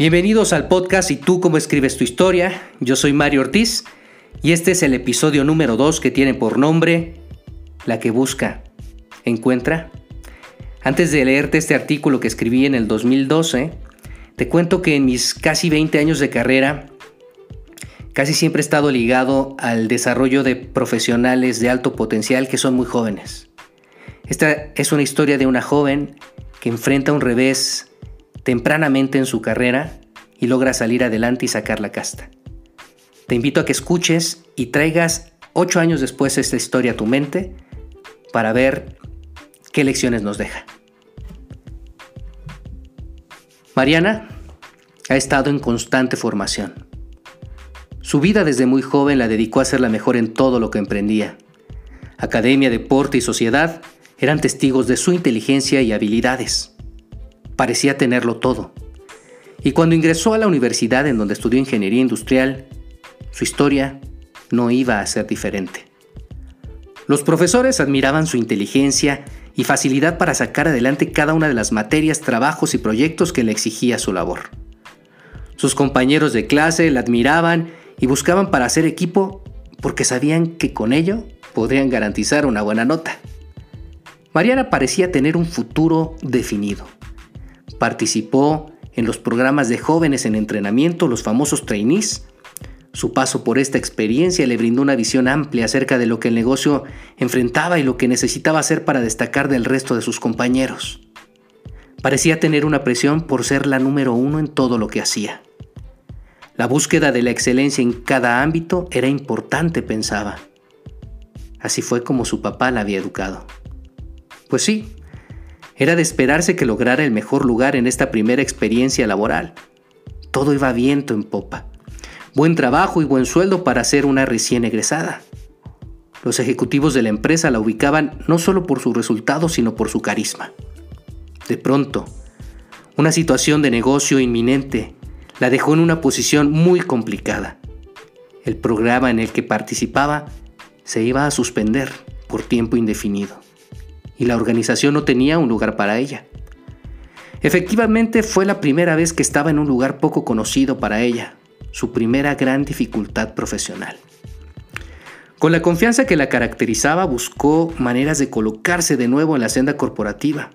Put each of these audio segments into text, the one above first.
Bienvenidos al podcast y tú cómo escribes tu historia. Yo soy Mario Ortiz y este es el episodio número 2 que tiene por nombre La que busca, encuentra. Antes de leerte este artículo que escribí en el 2012, te cuento que en mis casi 20 años de carrera, casi siempre he estado ligado al desarrollo de profesionales de alto potencial que son muy jóvenes. Esta es una historia de una joven que enfrenta un revés tempranamente en su carrera y logra salir adelante y sacar la casta. Te invito a que escuches y traigas ocho años después esta historia a tu mente para ver qué lecciones nos deja. Mariana ha estado en constante formación. Su vida desde muy joven la dedicó a ser la mejor en todo lo que emprendía. Academia, deporte y sociedad eran testigos de su inteligencia y habilidades parecía tenerlo todo. Y cuando ingresó a la universidad en donde estudió ingeniería industrial, su historia no iba a ser diferente. Los profesores admiraban su inteligencia y facilidad para sacar adelante cada una de las materias, trabajos y proyectos que le exigía su labor. Sus compañeros de clase la admiraban y buscaban para hacer equipo porque sabían que con ello podrían garantizar una buena nota. Mariana parecía tener un futuro definido. Participó en los programas de jóvenes en entrenamiento, los famosos trainees. Su paso por esta experiencia le brindó una visión amplia acerca de lo que el negocio enfrentaba y lo que necesitaba hacer para destacar del resto de sus compañeros. Parecía tener una presión por ser la número uno en todo lo que hacía. La búsqueda de la excelencia en cada ámbito era importante, pensaba. Así fue como su papá la había educado. Pues sí, era de esperarse que lograra el mejor lugar en esta primera experiencia laboral. Todo iba viento en popa. Buen trabajo y buen sueldo para ser una recién egresada. Los ejecutivos de la empresa la ubicaban no solo por sus resultados, sino por su carisma. De pronto, una situación de negocio inminente la dejó en una posición muy complicada. El programa en el que participaba se iba a suspender por tiempo indefinido y la organización no tenía un lugar para ella. Efectivamente fue la primera vez que estaba en un lugar poco conocido para ella, su primera gran dificultad profesional. Con la confianza que la caracterizaba, buscó maneras de colocarse de nuevo en la senda corporativa.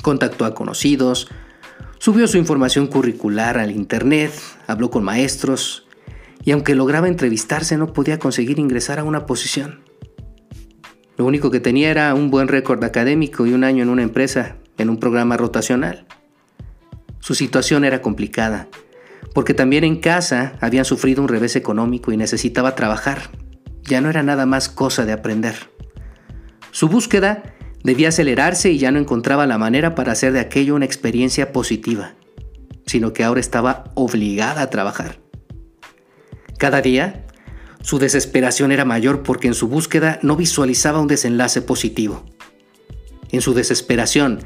Contactó a conocidos, subió su información curricular al Internet, habló con maestros, y aunque lograba entrevistarse no podía conseguir ingresar a una posición. Lo único que tenía era un buen récord académico y un año en una empresa, en un programa rotacional. Su situación era complicada, porque también en casa habían sufrido un revés económico y necesitaba trabajar. Ya no era nada más cosa de aprender. Su búsqueda debía acelerarse y ya no encontraba la manera para hacer de aquello una experiencia positiva, sino que ahora estaba obligada a trabajar. Cada día su desesperación era mayor porque en su búsqueda no visualizaba un desenlace positivo. En su desesperación,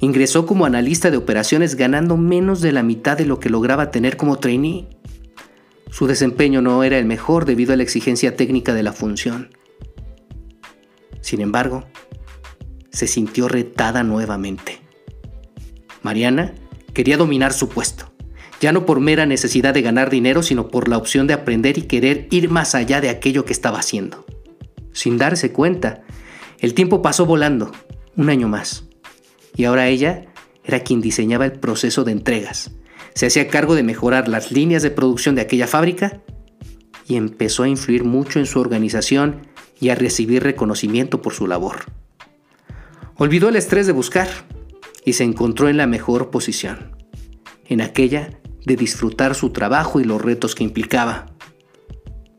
ingresó como analista de operaciones ganando menos de la mitad de lo que lograba tener como trainee. Su desempeño no era el mejor debido a la exigencia técnica de la función. Sin embargo, se sintió retada nuevamente. Mariana quería dominar su puesto ya no por mera necesidad de ganar dinero, sino por la opción de aprender y querer ir más allá de aquello que estaba haciendo. Sin darse cuenta, el tiempo pasó volando, un año más, y ahora ella era quien diseñaba el proceso de entregas, se hacía cargo de mejorar las líneas de producción de aquella fábrica y empezó a influir mucho en su organización y a recibir reconocimiento por su labor. Olvidó el estrés de buscar y se encontró en la mejor posición, en aquella de disfrutar su trabajo y los retos que implicaba.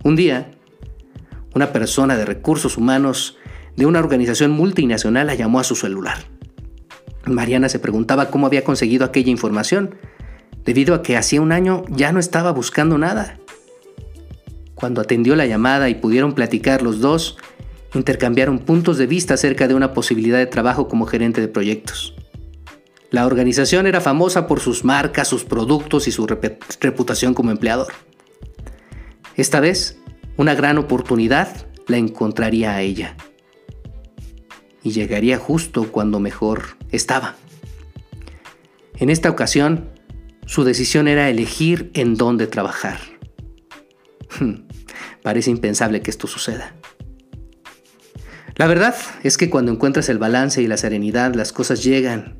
Un día, una persona de recursos humanos de una organización multinacional la llamó a su celular. Mariana se preguntaba cómo había conseguido aquella información, debido a que hacía un año ya no estaba buscando nada. Cuando atendió la llamada y pudieron platicar los dos, intercambiaron puntos de vista acerca de una posibilidad de trabajo como gerente de proyectos. La organización era famosa por sus marcas, sus productos y su reputación como empleador. Esta vez, una gran oportunidad la encontraría a ella. Y llegaría justo cuando mejor estaba. En esta ocasión, Su decisión era elegir en dónde trabajar. Parece impensable que esto suceda. La verdad es que cuando encuentras el balance y la serenidad, las cosas llegan.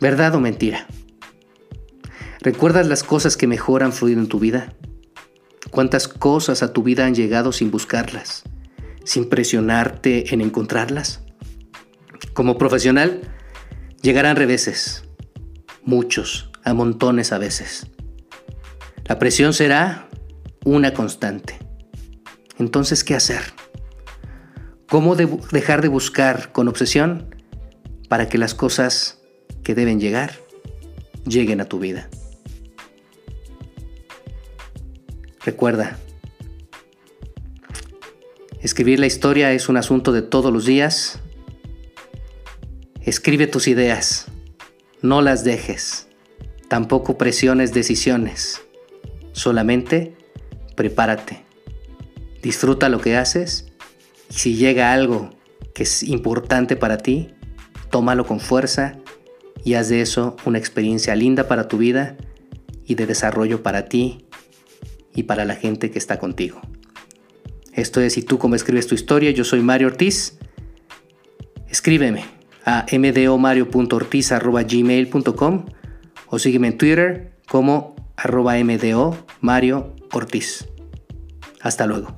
¿Verdad o mentira? ¿Recuerdas las cosas que mejor han fluido en tu vida? ¿Cuántas cosas a tu vida han llegado sin buscarlas, sin presionarte en encontrarlas? Como profesional, llegarán reveses, muchos, a montones a veces. La presión será una constante. Entonces, ¿qué hacer? ¿Cómo dejar de buscar con obsesión para que las cosas que deben llegar lleguen a tu vida? Recuerda, escribir la historia es un asunto de todos los días. Escribe tus ideas, no las dejes, tampoco presiones decisiones, solamente prepárate, disfruta lo que haces y si llega algo que es importante para ti, tómalo con fuerza y haz de eso una experiencia linda para tu vida y de desarrollo para ti y para la gente que está contigo. Esto es, si tú cómo escribes tu historia, yo soy Mario Ortiz. Escríbeme a mdomario.ortiz.gmail.com o sígueme en Twitter como arroba mdo. Hasta luego.